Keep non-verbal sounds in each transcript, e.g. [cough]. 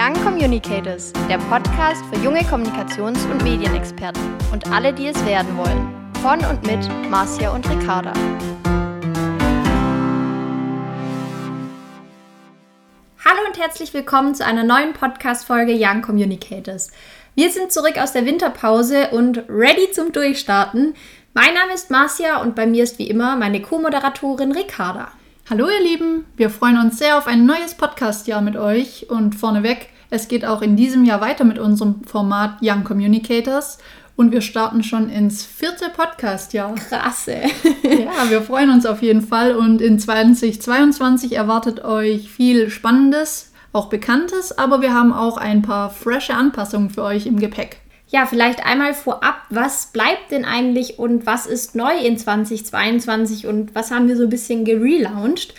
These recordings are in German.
Young Communicators, der Podcast für junge Kommunikations- und Medienexperten und alle, die es werden wollen. Von und mit Marcia und Ricarda. Hallo und herzlich willkommen zu einer neuen Podcast-Folge Young Communicators. Wir sind zurück aus der Winterpause und ready zum Durchstarten. Mein Name ist Marcia und bei mir ist wie immer meine Co-Moderatorin Ricarda. Hallo ihr Lieben, wir freuen uns sehr auf ein neues Podcast-Jahr mit euch und vorneweg, es geht auch in diesem Jahr weiter mit unserem Format Young Communicators und wir starten schon ins vierte Podcast-Jahr. Krasse. [laughs] ja, wir freuen uns auf jeden Fall und in 2022 erwartet euch viel Spannendes, auch Bekanntes, aber wir haben auch ein paar frische Anpassungen für euch im Gepäck. Ja, vielleicht einmal vorab, was bleibt denn eigentlich und was ist neu in 2022 und was haben wir so ein bisschen gelauncht?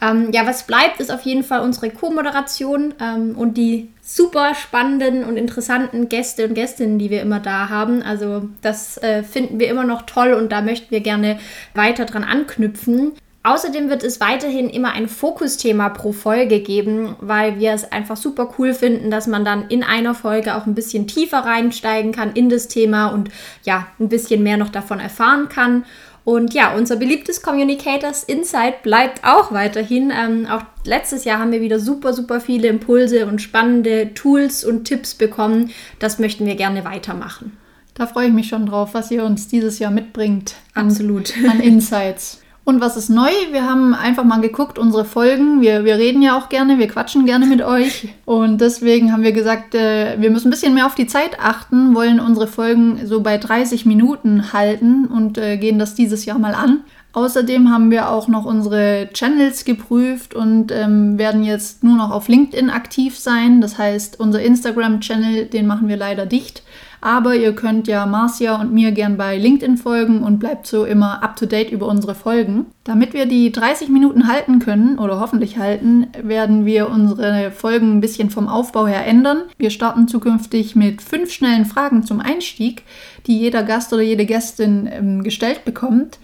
Ähm, ja, was bleibt, ist auf jeden Fall unsere Co-Moderation ähm, und die super spannenden und interessanten Gäste und Gästinnen, die wir immer da haben. Also das äh, finden wir immer noch toll und da möchten wir gerne weiter dran anknüpfen. Außerdem wird es weiterhin immer ein Fokusthema pro Folge geben, weil wir es einfach super cool finden, dass man dann in einer Folge auch ein bisschen tiefer reinsteigen kann in das Thema und ja, ein bisschen mehr noch davon erfahren kann. Und ja, unser beliebtes Communicators Insight bleibt auch weiterhin. Ähm, auch letztes Jahr haben wir wieder super, super viele Impulse und spannende Tools und Tipps bekommen. Das möchten wir gerne weitermachen. Da freue ich mich schon drauf, was ihr uns dieses Jahr mitbringt. An, Absolut. An Insights. Und was ist neu? Wir haben einfach mal geguckt, unsere Folgen. Wir, wir reden ja auch gerne, wir quatschen gerne mit euch. Und deswegen haben wir gesagt, äh, wir müssen ein bisschen mehr auf die Zeit achten, wollen unsere Folgen so bei 30 Minuten halten und äh, gehen das dieses Jahr mal an. Außerdem haben wir auch noch unsere Channels geprüft und ähm, werden jetzt nur noch auf LinkedIn aktiv sein. Das heißt, unser Instagram-Channel, den machen wir leider dicht. Aber ihr könnt ja Marcia und mir gern bei LinkedIn folgen und bleibt so immer up to date über unsere Folgen. Damit wir die 30 Minuten halten können oder hoffentlich halten, werden wir unsere Folgen ein bisschen vom Aufbau her ändern. Wir starten zukünftig mit fünf schnellen Fragen zum Einstieg, die jeder Gast oder jede Gästin ähm, gestellt bekommt.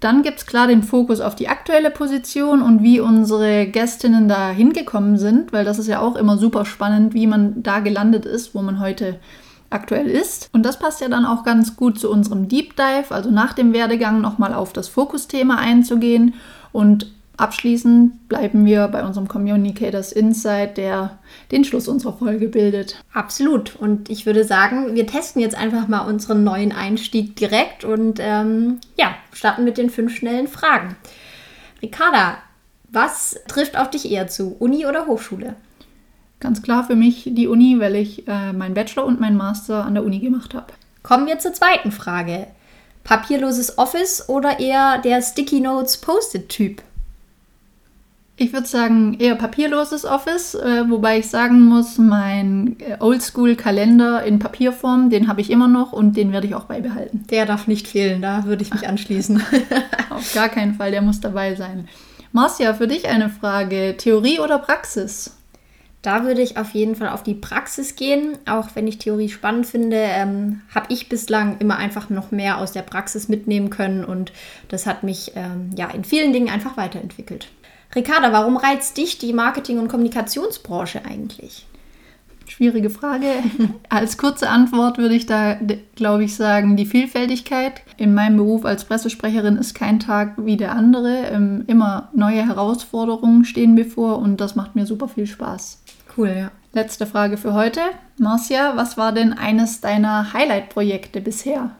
Dann gibt es klar den Fokus auf die aktuelle Position und wie unsere Gästinnen da hingekommen sind, weil das ist ja auch immer super spannend, wie man da gelandet ist, wo man heute aktuell ist. Und das passt ja dann auch ganz gut zu unserem Deep Dive, also nach dem Werdegang nochmal auf das Fokusthema einzugehen. Und abschließend bleiben wir bei unserem Communicators Insight, der den Schluss unserer Folge bildet. Absolut. Und ich würde sagen, wir testen jetzt einfach mal unseren neuen Einstieg direkt und ähm, ja, starten mit den fünf schnellen Fragen. Ricarda, was trifft auf dich eher zu, Uni oder Hochschule? Ganz klar für mich die Uni, weil ich äh, meinen Bachelor und meinen Master an der Uni gemacht habe. Kommen wir zur zweiten Frage. Papierloses Office oder eher der Sticky Notes Post-it-Typ? Ich würde sagen eher papierloses Office, äh, wobei ich sagen muss, mein äh, Oldschool-Kalender in Papierform, den habe ich immer noch und den werde ich auch beibehalten. Der darf nicht fehlen, da würde ich mich anschließen. [laughs] Auf gar keinen Fall, der muss dabei sein. Marcia, für dich eine Frage: Theorie oder Praxis? Da würde ich auf jeden Fall auf die Praxis gehen. Auch wenn ich Theorie spannend finde, ähm, habe ich bislang immer einfach noch mehr aus der Praxis mitnehmen können und das hat mich ähm, ja in vielen Dingen einfach weiterentwickelt. Ricarda, warum reizt dich die Marketing- und Kommunikationsbranche eigentlich? Schwierige Frage. [laughs] als kurze Antwort würde ich da, glaube ich, sagen, die Vielfältigkeit. In meinem Beruf als Pressesprecherin ist kein Tag wie der andere. Ähm, immer neue Herausforderungen stehen bevor und das macht mir super viel Spaß. Cool, ja. Letzte Frage für heute. Marcia, was war denn eines deiner Highlight-Projekte bisher?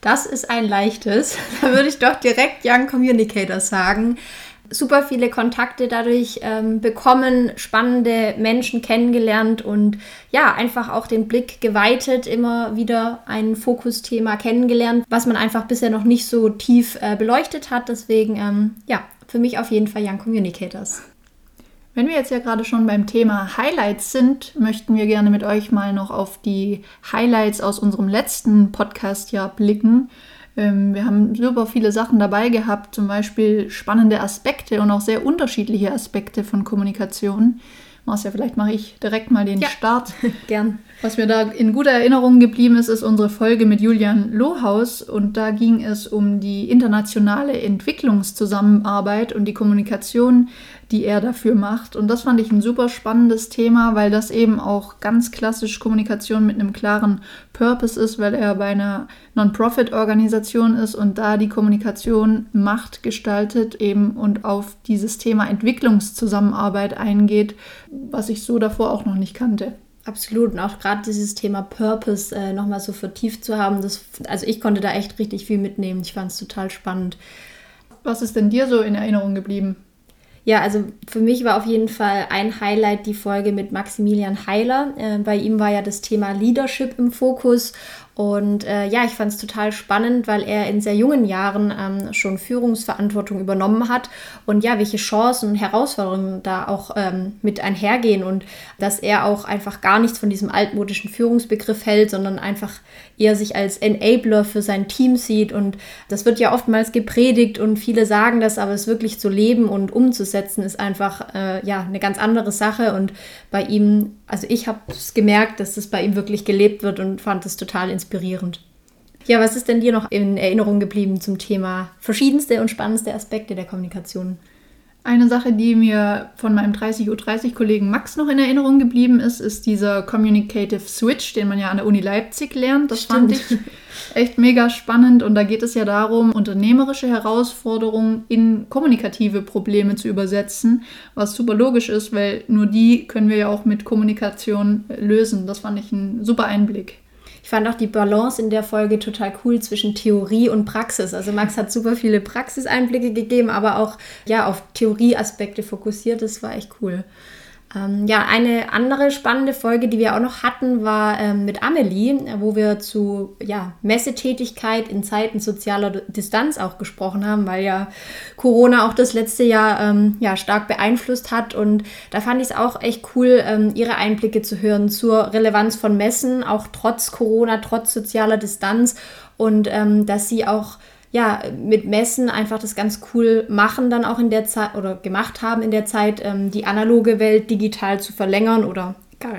Das ist ein leichtes. [laughs] Da würde ich doch direkt Young Communicator sagen. Super viele Kontakte dadurch ähm, bekommen, spannende Menschen kennengelernt und ja, einfach auch den Blick geweitet, immer wieder ein Fokusthema kennengelernt, was man einfach bisher noch nicht so tief äh, beleuchtet hat. Deswegen, ähm, ja, für mich auf jeden Fall Young Communicators. Wenn wir jetzt ja gerade schon beim Thema Highlights sind, möchten wir gerne mit euch mal noch auf die Highlights aus unserem letzten Podcast-Jahr blicken. Ähm, wir haben super viele Sachen dabei gehabt, zum Beispiel spannende Aspekte und auch sehr unterschiedliche Aspekte von Kommunikation. Marcia, vielleicht mache ich direkt mal den ja, Start. [laughs] Gern. Was mir da in guter Erinnerung geblieben ist, ist unsere Folge mit Julian Lohaus. Und da ging es um die internationale Entwicklungszusammenarbeit und die Kommunikation die er dafür macht. Und das fand ich ein super spannendes Thema, weil das eben auch ganz klassisch Kommunikation mit einem klaren Purpose ist, weil er bei einer Non-Profit-Organisation ist und da die Kommunikation Macht gestaltet eben und auf dieses Thema Entwicklungszusammenarbeit eingeht, was ich so davor auch noch nicht kannte. Absolut. Und auch gerade dieses Thema Purpose äh, nochmal so vertieft zu haben, das, also ich konnte da echt richtig viel mitnehmen. Ich fand es total spannend. Was ist denn dir so in Erinnerung geblieben? Ja, also für mich war auf jeden Fall ein Highlight die Folge mit Maximilian Heiler. Äh, bei ihm war ja das Thema Leadership im Fokus und äh, ja, ich fand es total spannend, weil er in sehr jungen Jahren ähm, schon Führungsverantwortung übernommen hat. Und ja, welche Chancen und Herausforderungen da auch ähm, mit einhergehen und dass er auch einfach gar nichts von diesem altmodischen Führungsbegriff hält, sondern einfach eher sich als Enabler für sein Team sieht. Und das wird ja oftmals gepredigt und viele sagen das, aber es wirklich zu leben und umzusetzen ist einfach äh, ja eine ganz andere Sache. Und bei ihm, also ich habe es gemerkt, dass das bei ihm wirklich gelebt wird und fand es total inspirierend inspirierend. Ja, was ist denn dir noch in Erinnerung geblieben zum Thema verschiedenste und spannendste Aspekte der Kommunikation? Eine Sache, die mir von meinem 30.30-Kollegen Max noch in Erinnerung geblieben ist, ist dieser Communicative Switch, den man ja an der Uni Leipzig lernt. Das Stimmt. fand ich echt mega spannend. Und da geht es ja darum, unternehmerische Herausforderungen in kommunikative Probleme zu übersetzen, was super logisch ist, weil nur die können wir ja auch mit Kommunikation lösen. Das fand ich ein super Einblick. Ich fand auch die Balance in der Folge total cool zwischen Theorie und Praxis. Also Max hat super viele Praxiseinblicke gegeben, aber auch ja auf Theorieaspekte fokussiert. Das war echt cool. Ähm, ja, eine andere spannende Folge, die wir auch noch hatten, war ähm, mit Amelie, wo wir zu ja, Messetätigkeit in Zeiten sozialer Distanz auch gesprochen haben, weil ja Corona auch das letzte Jahr ähm, ja, stark beeinflusst hat. Und da fand ich es auch echt cool, ähm, ihre Einblicke zu hören zur Relevanz von Messen, auch trotz Corona, trotz sozialer Distanz und ähm, dass sie auch ja, mit Messen einfach das ganz cool machen, dann auch in der Zeit oder gemacht haben in der Zeit, ähm, die analoge Welt digital zu verlängern oder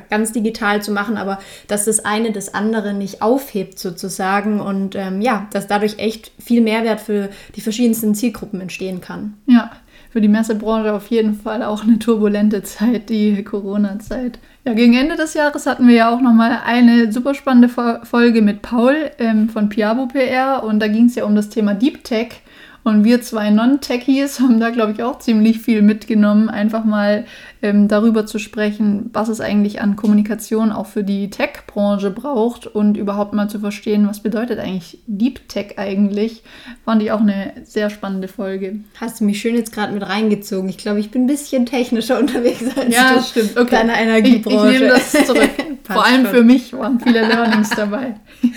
ganz digital zu machen, aber dass das eine das andere nicht aufhebt sozusagen und ähm, ja, dass dadurch echt viel Mehrwert für die verschiedensten Zielgruppen entstehen kann. Ja, für die Messebranche auf jeden Fall auch eine turbulente Zeit, die Corona-Zeit. Ja, gegen Ende des Jahres hatten wir ja auch nochmal eine super spannende Folge mit Paul ähm, von Piabo PR und da ging es ja um das Thema Deep Tech. Und wir zwei Non-Techies haben da, glaube ich, auch ziemlich viel mitgenommen, einfach mal ähm, darüber zu sprechen, was es eigentlich an Kommunikation auch für die Tech-Branche braucht und überhaupt mal zu verstehen, was bedeutet eigentlich Deep Tech eigentlich. Fand ich auch eine sehr spannende Folge. Hast du mich schön jetzt gerade mit reingezogen. Ich glaube, ich bin ein bisschen technischer unterwegs als ja, das stimmt. Okay. deiner Energiebranche. Ich, ich nehme das zurück. [laughs] Vor allem schon. für mich waren viele Learnings dabei. [laughs]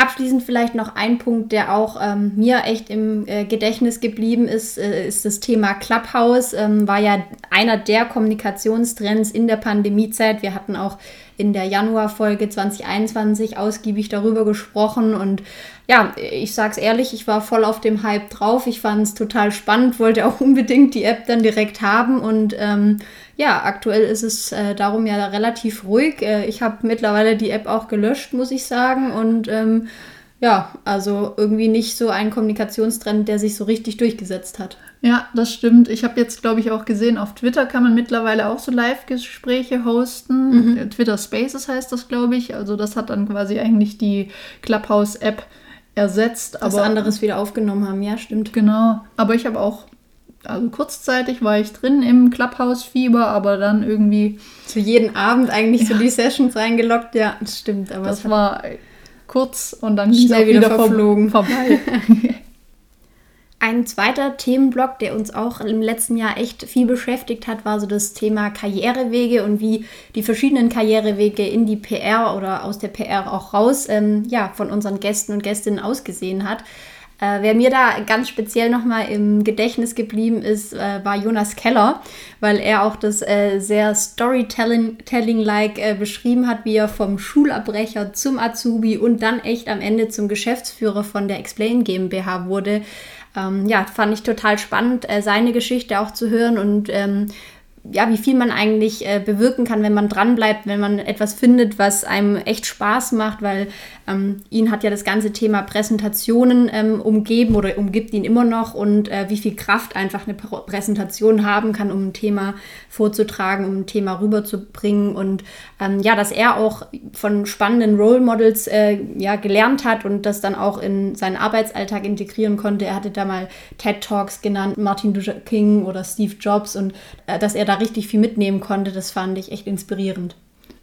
Abschließend vielleicht noch ein Punkt, der auch ähm, mir echt im äh, Gedächtnis geblieben ist, äh, ist das Thema Clubhouse. Ähm, war ja einer der Kommunikationstrends in der Pandemiezeit. Wir hatten auch in der Januarfolge 2021 ausgiebig darüber gesprochen und ja, ich sag's ehrlich, ich war voll auf dem Hype drauf. Ich fand es total spannend, wollte auch [laughs] unbedingt die App dann direkt haben und ähm, ja, aktuell ist es äh, darum ja relativ ruhig. Äh, ich habe mittlerweile die App auch gelöscht, muss ich sagen und ähm, ja, also irgendwie nicht so ein Kommunikationstrend, der sich so richtig durchgesetzt hat. Ja, das stimmt. Ich habe jetzt, glaube ich, auch gesehen, auf Twitter kann man mittlerweile auch so Live-Gespräche hosten. Mhm. Twitter Spaces heißt das, glaube ich. Also das hat dann quasi eigentlich die Clubhouse-App ersetzt. Das aber anderes wieder aufgenommen haben, ja, stimmt. Genau. Aber ich habe auch, also kurzzeitig war ich drin im Clubhouse-Fieber, aber dann irgendwie. Zu jeden Abend eigentlich ja. so die Sessions reingelockt, ja, das stimmt. Aber das war kurz und dann schnell wieder, wieder verflogen. vorbei. [laughs] Ein zweiter Themenblock, der uns auch im letzten Jahr echt viel beschäftigt hat, war so das Thema Karrierewege und wie die verschiedenen Karrierewege in die PR oder aus der PR auch raus ähm, ja, von unseren Gästen und Gästinnen ausgesehen hat. Äh, wer mir da ganz speziell nochmal im Gedächtnis geblieben ist, äh, war Jonas Keller, weil er auch das äh, sehr Storytelling-like äh, beschrieben hat, wie er vom Schulabbrecher zum Azubi und dann echt am Ende zum Geschäftsführer von der Explain GmbH wurde. Ähm, ja, fand ich total spannend, äh, seine Geschichte auch zu hören und ähm, ja, wie viel man eigentlich äh, bewirken kann, wenn man dranbleibt, wenn man etwas findet, was einem echt Spaß macht, weil ähm, ihn hat ja das ganze Thema Präsentationen ähm, umgeben oder umgibt ihn immer noch und äh, wie viel Kraft einfach eine Präsentation haben kann, um ein Thema vorzutragen, um ein Thema rüberzubringen und ähm, ja, dass er auch von spannenden Role Models äh, ja, gelernt hat und das dann auch in seinen Arbeitsalltag integrieren konnte. Er hatte da mal TED Talks genannt, Martin Luther King oder Steve Jobs und äh, dass er da richtig viel mitnehmen konnte, das fand ich echt inspirierend.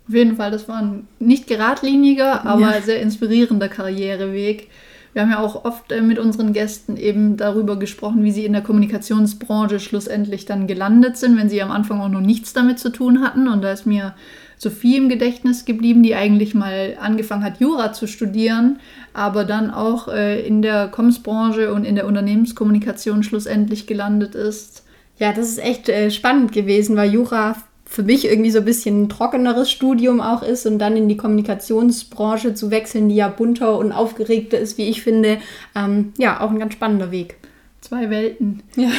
Auf jeden Fall, das war ein nicht geradliniger, aber ja. sehr inspirierender Karriereweg. Wir haben ja auch oft äh, mit unseren Gästen eben darüber gesprochen, wie sie in der Kommunikationsbranche schlussendlich dann gelandet sind, wenn sie am Anfang auch noch nichts damit zu tun hatten. Und da ist mir Sophie im Gedächtnis geblieben, die eigentlich mal angefangen hat, Jura zu studieren, aber dann auch äh, in der Kommsbranche und in der Unternehmenskommunikation schlussendlich gelandet ist. Ja, das ist echt äh, spannend gewesen, weil Jura für mich irgendwie so ein bisschen ein trockeneres Studium auch ist und dann in die Kommunikationsbranche zu wechseln, die ja bunter und aufgeregter ist, wie ich finde, ähm, ja, auch ein ganz spannender Weg. Zwei Welten. Ja.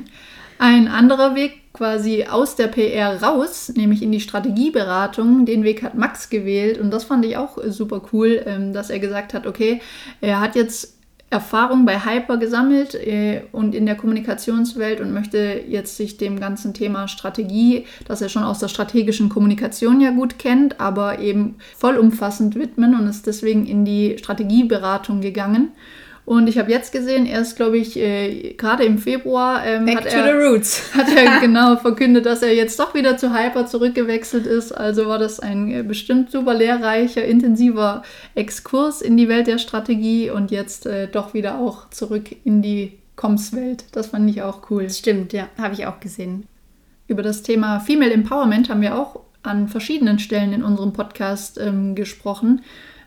[laughs] ein anderer Weg quasi aus der PR raus, nämlich in die Strategieberatung. Den Weg hat Max gewählt und das fand ich auch super cool, ähm, dass er gesagt hat, okay, er hat jetzt Erfahrung bei Hyper gesammelt äh, und in der Kommunikationswelt und möchte jetzt sich dem ganzen Thema Strategie, das er schon aus der strategischen Kommunikation ja gut kennt, aber eben vollumfassend widmen und ist deswegen in die Strategieberatung gegangen. Und ich habe jetzt gesehen, erst glaube ich, äh, gerade im Februar ähm, [laughs] hat, er, hat [laughs] er genau verkündet, dass er jetzt doch wieder zu Hyper zurückgewechselt ist. Also war das ein äh, bestimmt super lehrreicher, intensiver Exkurs in die Welt der Strategie und jetzt äh, doch wieder auch zurück in die Comms-Welt. Das fand ich auch cool. Stimmt, ja, habe ich auch gesehen. Über das Thema Female Empowerment haben wir auch an verschiedenen Stellen in unserem Podcast ähm, gesprochen.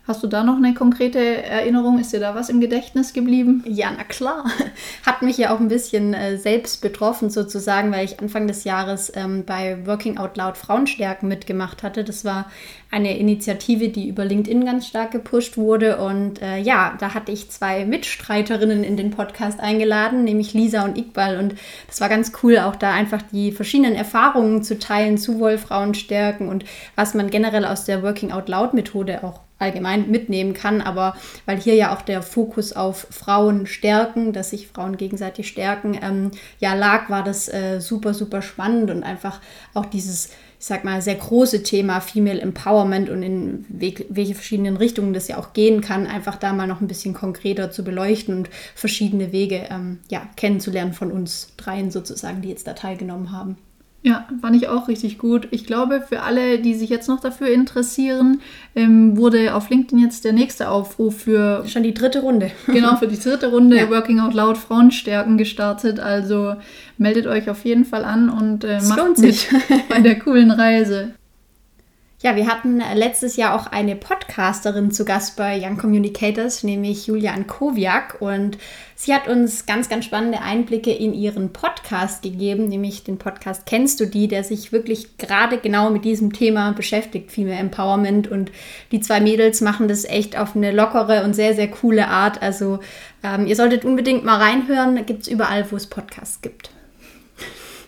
Hast du da noch eine konkrete Erinnerung? Ist dir da was im Gedächtnis geblieben? Ja, na klar. [laughs] Hat mich ja auch ein bisschen äh, selbst betroffen sozusagen, weil ich Anfang des Jahres ähm, bei Working Out Loud Frauenstärken mitgemacht hatte. Das war eine Initiative, die über LinkedIn ganz stark gepusht wurde. Und äh, ja, da hatte ich zwei Mitstreiterinnen in den Podcast eingeladen, nämlich Lisa und Iqbal. Und das war ganz cool, auch da einfach die verschiedenen Erfahrungen zu teilen zu Wohlfrauenstärken und was man generell aus der Working Out Loud Methode auch allgemein mitnehmen kann, aber weil hier ja auch der Fokus auf Frauen stärken, dass sich Frauen gegenseitig stärken, ähm, ja lag, war das äh, super, super spannend und einfach auch dieses, ich sag mal, sehr große Thema Female Empowerment und in welche verschiedenen Richtungen das ja auch gehen kann, einfach da mal noch ein bisschen konkreter zu beleuchten und verschiedene Wege ähm, ja, kennenzulernen von uns dreien sozusagen, die jetzt da teilgenommen haben. Ja, fand ich auch richtig gut. Ich glaube, für alle, die sich jetzt noch dafür interessieren, ähm, wurde auf LinkedIn jetzt der nächste Aufruf für. Schon die dritte Runde. genau, für die dritte Runde [laughs] ja. Working Out Loud Frauenstärken gestartet. Also meldet euch auf jeden Fall an und äh, macht mit [laughs] bei der coolen Reise. Ja, wir hatten letztes Jahr auch eine Podcasterin zu Gast bei Young Communicators, nämlich Julia Ankowiak. Und sie hat uns ganz, ganz spannende Einblicke in ihren Podcast gegeben, nämlich den Podcast Kennst du die, der sich wirklich gerade genau mit diesem Thema beschäftigt, Female Empowerment. Und die zwei Mädels machen das echt auf eine lockere und sehr, sehr coole Art. Also ähm, ihr solltet unbedingt mal reinhören. Da gibt es überall, wo es Podcasts gibt.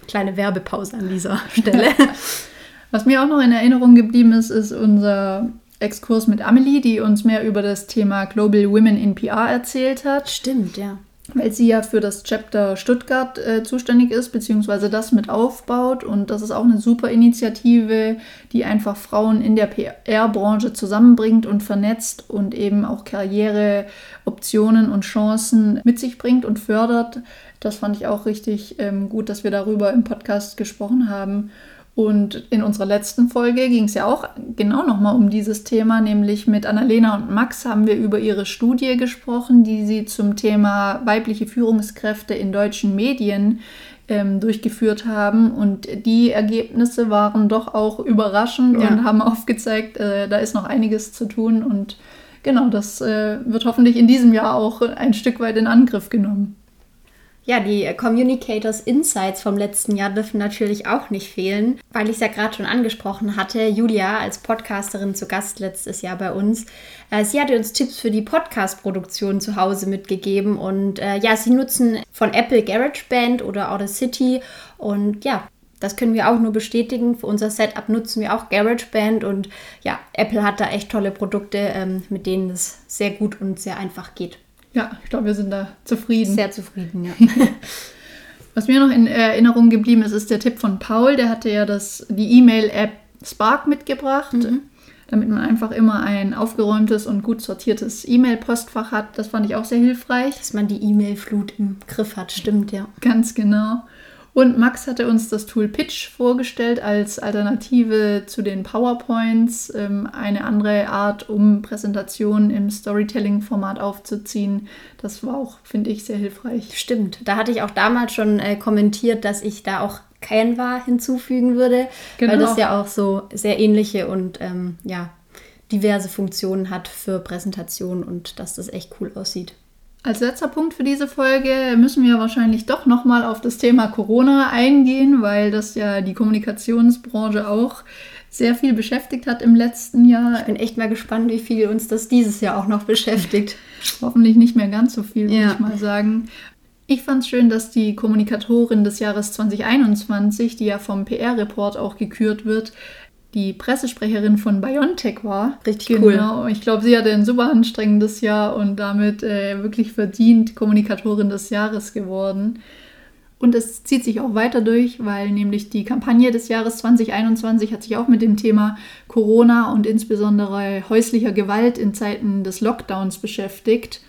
Kleine Werbepause an dieser Stelle. [laughs] Was mir auch noch in Erinnerung geblieben ist, ist unser Exkurs mit Amelie, die uns mehr über das Thema Global Women in PR erzählt hat. Stimmt, ja. Weil sie ja für das Chapter Stuttgart äh, zuständig ist, beziehungsweise das mit aufbaut. Und das ist auch eine super Initiative, die einfach Frauen in der PR-Branche zusammenbringt und vernetzt und eben auch Karriereoptionen und Chancen mit sich bringt und fördert. Das fand ich auch richtig ähm, gut, dass wir darüber im Podcast gesprochen haben. Und in unserer letzten Folge ging es ja auch genau nochmal um dieses Thema, nämlich mit Annalena und Max haben wir über ihre Studie gesprochen, die sie zum Thema weibliche Führungskräfte in deutschen Medien ähm, durchgeführt haben. Und die Ergebnisse waren doch auch überraschend ja. und haben aufgezeigt, äh, da ist noch einiges zu tun. Und genau, das äh, wird hoffentlich in diesem Jahr auch ein Stück weit in Angriff genommen. Ja, die Communicators Insights vom letzten Jahr dürfen natürlich auch nicht fehlen, weil ich es ja gerade schon angesprochen hatte. Julia als Podcasterin zu Gast letztes Jahr bei uns. Äh, sie hatte uns Tipps für die Podcast-Produktion zu Hause mitgegeben und äh, ja, sie nutzen von Apple GarageBand oder Audacity und ja, das können wir auch nur bestätigen. Für unser Setup nutzen wir auch GarageBand und ja, Apple hat da echt tolle Produkte, ähm, mit denen es sehr gut und sehr einfach geht. Ja, ich glaube, wir sind da zufrieden. Sehr zufrieden, ja. [laughs] Was mir noch in Erinnerung geblieben ist, ist der Tipp von Paul. Der hatte ja das, die E-Mail-App Spark mitgebracht, mhm. damit man einfach immer ein aufgeräumtes und gut sortiertes E-Mail-Postfach hat. Das fand ich auch sehr hilfreich. Dass man die E-Mail-Flut im Griff hat, stimmt, ja. Ganz genau. Und Max hatte uns das Tool Pitch vorgestellt als Alternative zu den PowerPoints, ähm, eine andere Art, um Präsentationen im Storytelling-Format aufzuziehen. Das war auch, finde ich, sehr hilfreich. Stimmt. Da hatte ich auch damals schon äh, kommentiert, dass ich da auch Canva hinzufügen würde, genau. weil das ja auch so sehr ähnliche und ähm, ja, diverse Funktionen hat für Präsentationen und dass das echt cool aussieht. Als letzter Punkt für diese Folge müssen wir wahrscheinlich doch nochmal auf das Thema Corona eingehen, weil das ja die Kommunikationsbranche auch sehr viel beschäftigt hat im letzten Jahr. Ich bin echt mal gespannt, wie viel uns das dieses Jahr auch noch beschäftigt. [laughs] Hoffentlich nicht mehr ganz so viel, würde ja. ich mal sagen. Ich fand es schön, dass die Kommunikatorin des Jahres 2021, die ja vom PR-Report auch gekürt wird, die Pressesprecherin von BioNTech war. Richtig genau. cool. Genau. Ich glaube, sie hatte ein super anstrengendes Jahr und damit äh, wirklich verdient Kommunikatorin des Jahres geworden. Und es zieht sich auch weiter durch, weil nämlich die Kampagne des Jahres 2021 hat sich auch mit dem Thema Corona und insbesondere häuslicher Gewalt in Zeiten des Lockdowns beschäftigt.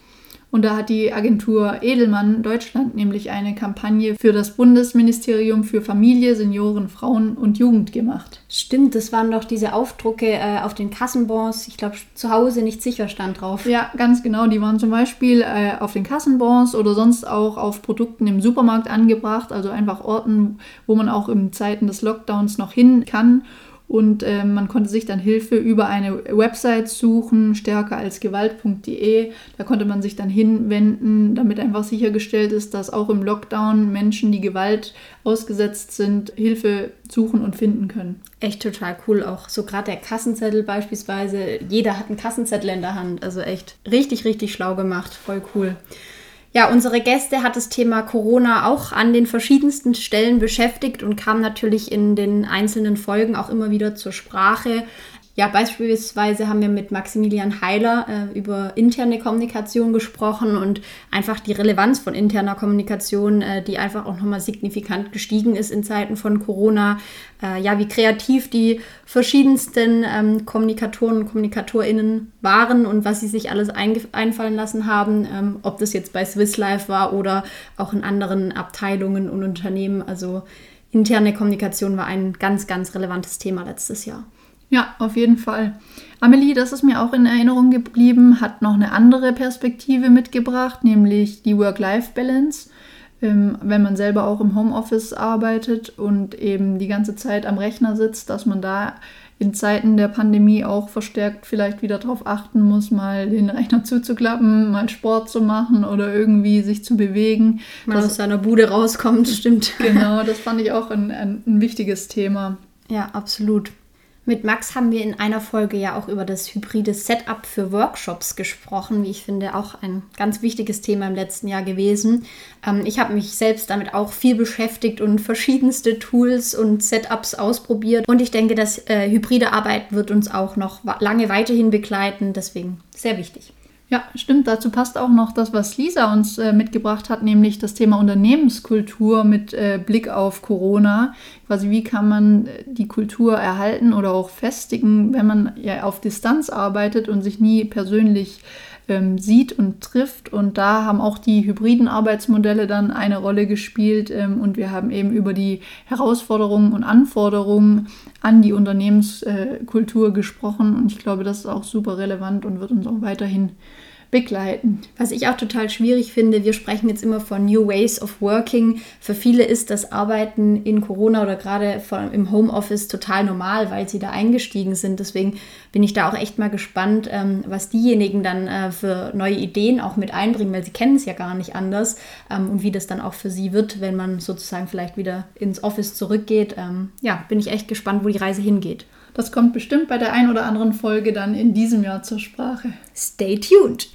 Und da hat die Agentur Edelmann Deutschland nämlich eine Kampagne für das Bundesministerium für Familie, Senioren, Frauen und Jugend gemacht. Stimmt, das waren doch diese Aufdrucke äh, auf den Kassenbons. Ich glaube, zu Hause nicht sicher stand drauf. Ja, ganz genau. Die waren zum Beispiel äh, auf den Kassenbons oder sonst auch auf Produkten im Supermarkt angebracht. Also einfach Orten, wo man auch in Zeiten des Lockdowns noch hin kann und äh, man konnte sich dann Hilfe über eine Website suchen, stärker als gewalt.de. Da konnte man sich dann hinwenden, damit einfach sichergestellt ist, dass auch im Lockdown Menschen, die Gewalt ausgesetzt sind, Hilfe suchen und finden können. Echt total cool auch. So gerade der Kassenzettel beispielsweise. Jeder hat einen Kassenzettel in der Hand. Also echt richtig, richtig schlau gemacht. Voll cool. Ja, unsere Gäste hat das Thema Corona auch an den verschiedensten Stellen beschäftigt und kam natürlich in den einzelnen Folgen auch immer wieder zur Sprache. Ja, beispielsweise haben wir mit Maximilian Heiler äh, über interne Kommunikation gesprochen und einfach die Relevanz von interner Kommunikation, äh, die einfach auch nochmal signifikant gestiegen ist in Zeiten von Corona. Äh, ja, wie kreativ die verschiedensten ähm, Kommunikatoren und KommunikatorInnen waren und was sie sich alles einfallen lassen haben, ähm, ob das jetzt bei Swiss Life war oder auch in anderen Abteilungen und Unternehmen. Also interne Kommunikation war ein ganz, ganz relevantes Thema letztes Jahr. Ja, auf jeden Fall. Amelie, das ist mir auch in Erinnerung geblieben, hat noch eine andere Perspektive mitgebracht, nämlich die Work-Life-Balance. Ähm, wenn man selber auch im Homeoffice arbeitet und eben die ganze Zeit am Rechner sitzt, dass man da in Zeiten der Pandemie auch verstärkt vielleicht wieder darauf achten muss, mal den Rechner zuzuklappen, mal Sport zu machen oder irgendwie sich zu bewegen. Mal aus seiner Bude rauskommt, stimmt. Genau, [laughs] das fand ich auch ein, ein, ein wichtiges Thema. Ja, absolut. Mit Max haben wir in einer Folge ja auch über das hybride Setup für Workshops gesprochen, wie ich finde, auch ein ganz wichtiges Thema im letzten Jahr gewesen. Ähm, ich habe mich selbst damit auch viel beschäftigt und verschiedenste Tools und Setups ausprobiert. Und ich denke, das äh, hybride Arbeit wird uns auch noch lange weiterhin begleiten. Deswegen sehr wichtig. Ja, stimmt. Dazu passt auch noch das, was Lisa uns äh, mitgebracht hat, nämlich das Thema Unternehmenskultur mit äh, Blick auf Corona. Quasi, wie kann man äh, die Kultur erhalten oder auch festigen, wenn man ja auf Distanz arbeitet und sich nie persönlich ähm, sieht und trifft. Und da haben auch die hybriden Arbeitsmodelle dann eine Rolle gespielt. Ähm, und wir haben eben über die Herausforderungen und Anforderungen an die Unternehmenskultur gesprochen. Und ich glaube, das ist auch super relevant und wird uns auch weiterhin begleiten. Was ich auch total schwierig finde, wir sprechen jetzt immer von New Ways of Working. Für viele ist das Arbeiten in Corona oder gerade im Homeoffice total normal, weil sie da eingestiegen sind. Deswegen bin ich da auch echt mal gespannt, ähm, was diejenigen dann äh, für neue Ideen auch mit einbringen, weil sie kennen es ja gar nicht anders ähm, und wie das dann auch für sie wird, wenn man sozusagen vielleicht wieder ins Office zurückgeht. Ähm, ja, bin ich echt gespannt, wo die Reise hingeht. Das kommt bestimmt bei der ein oder anderen Folge dann in diesem Jahr zur Sprache. Stay tuned!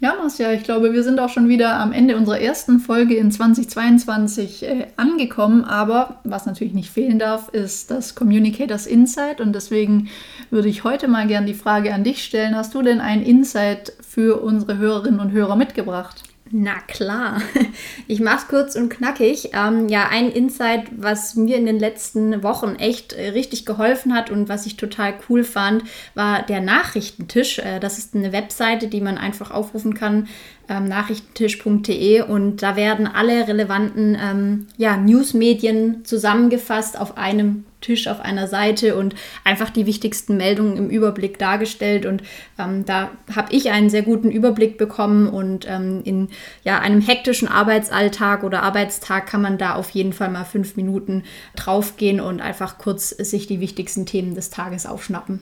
Ja, Marcia, ich glaube, wir sind auch schon wieder am Ende unserer ersten Folge in 2022 äh, angekommen. Aber was natürlich nicht fehlen darf, ist das Communicators Insight. Und deswegen würde ich heute mal gern die Frage an dich stellen. Hast du denn ein Insight für unsere Hörerinnen und Hörer mitgebracht? Na klar, [laughs] ich mach's kurz und knackig. Ähm, ja, ein Insight, was mir in den letzten Wochen echt äh, richtig geholfen hat und was ich total cool fand, war der Nachrichtentisch. Äh, das ist eine Webseite, die man einfach aufrufen kann, ähm, nachrichtentisch.de und da werden alle relevanten ähm, ja, Newsmedien zusammengefasst auf einem Tisch auf einer Seite und einfach die wichtigsten Meldungen im Überblick dargestellt. Und ähm, da habe ich einen sehr guten Überblick bekommen und ähm, in ja, einem hektischen Arbeitsalltag oder Arbeitstag kann man da auf jeden Fall mal fünf Minuten draufgehen und einfach kurz sich die wichtigsten Themen des Tages aufschnappen.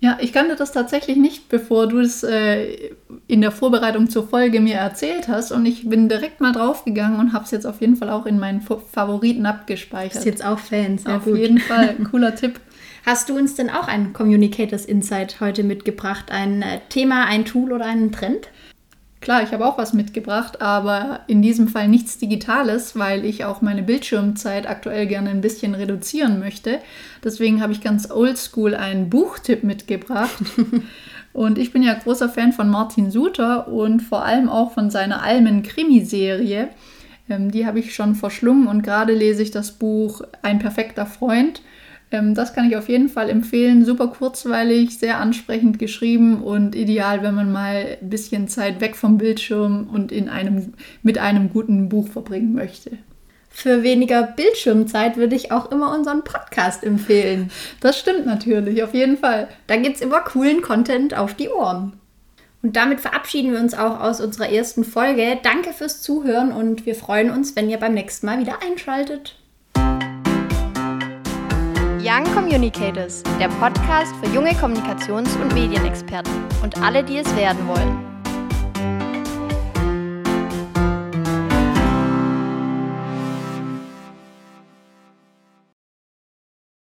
Ja, ich kannte das tatsächlich nicht, bevor du es äh, in der Vorbereitung zur Folge mir erzählt hast. Und ich bin direkt mal draufgegangen und habe es jetzt auf jeden Fall auch in meinen Favoriten abgespeichert. Ist jetzt auch Fans, ja, Auf gut. jeden Fall, [laughs] cooler Tipp. Hast du uns denn auch ein Communicators Insight heute mitgebracht? Ein äh, Thema, ein Tool oder einen Trend? Klar, ich habe auch was mitgebracht, aber in diesem Fall nichts Digitales, weil ich auch meine Bildschirmzeit aktuell gerne ein bisschen reduzieren möchte. Deswegen habe ich ganz oldschool einen Buchtipp mitgebracht. [laughs] und ich bin ja großer Fan von Martin Suter und vor allem auch von seiner Almen-Krimiserie. Ähm, die habe ich schon verschlungen und gerade lese ich das Buch Ein perfekter Freund. Ähm, das kann ich auf jeden Fall empfehlen. Super kurzweilig, sehr ansprechend geschrieben und ideal, wenn man mal ein bisschen Zeit weg vom Bildschirm und in einem, mit einem guten Buch verbringen möchte. Für weniger Bildschirmzeit würde ich auch immer unseren Podcast empfehlen. [laughs] Das stimmt natürlich, auf jeden Fall. Da gibt es immer coolen Content auf die Ohren. Und damit verabschieden wir uns auch aus unserer ersten Folge. Danke fürs Zuhören und wir freuen uns, wenn ihr beim nächsten Mal wieder einschaltet. Young Communicators, der Podcast für junge Kommunikations- und Medienexperten und alle, die es werden wollen.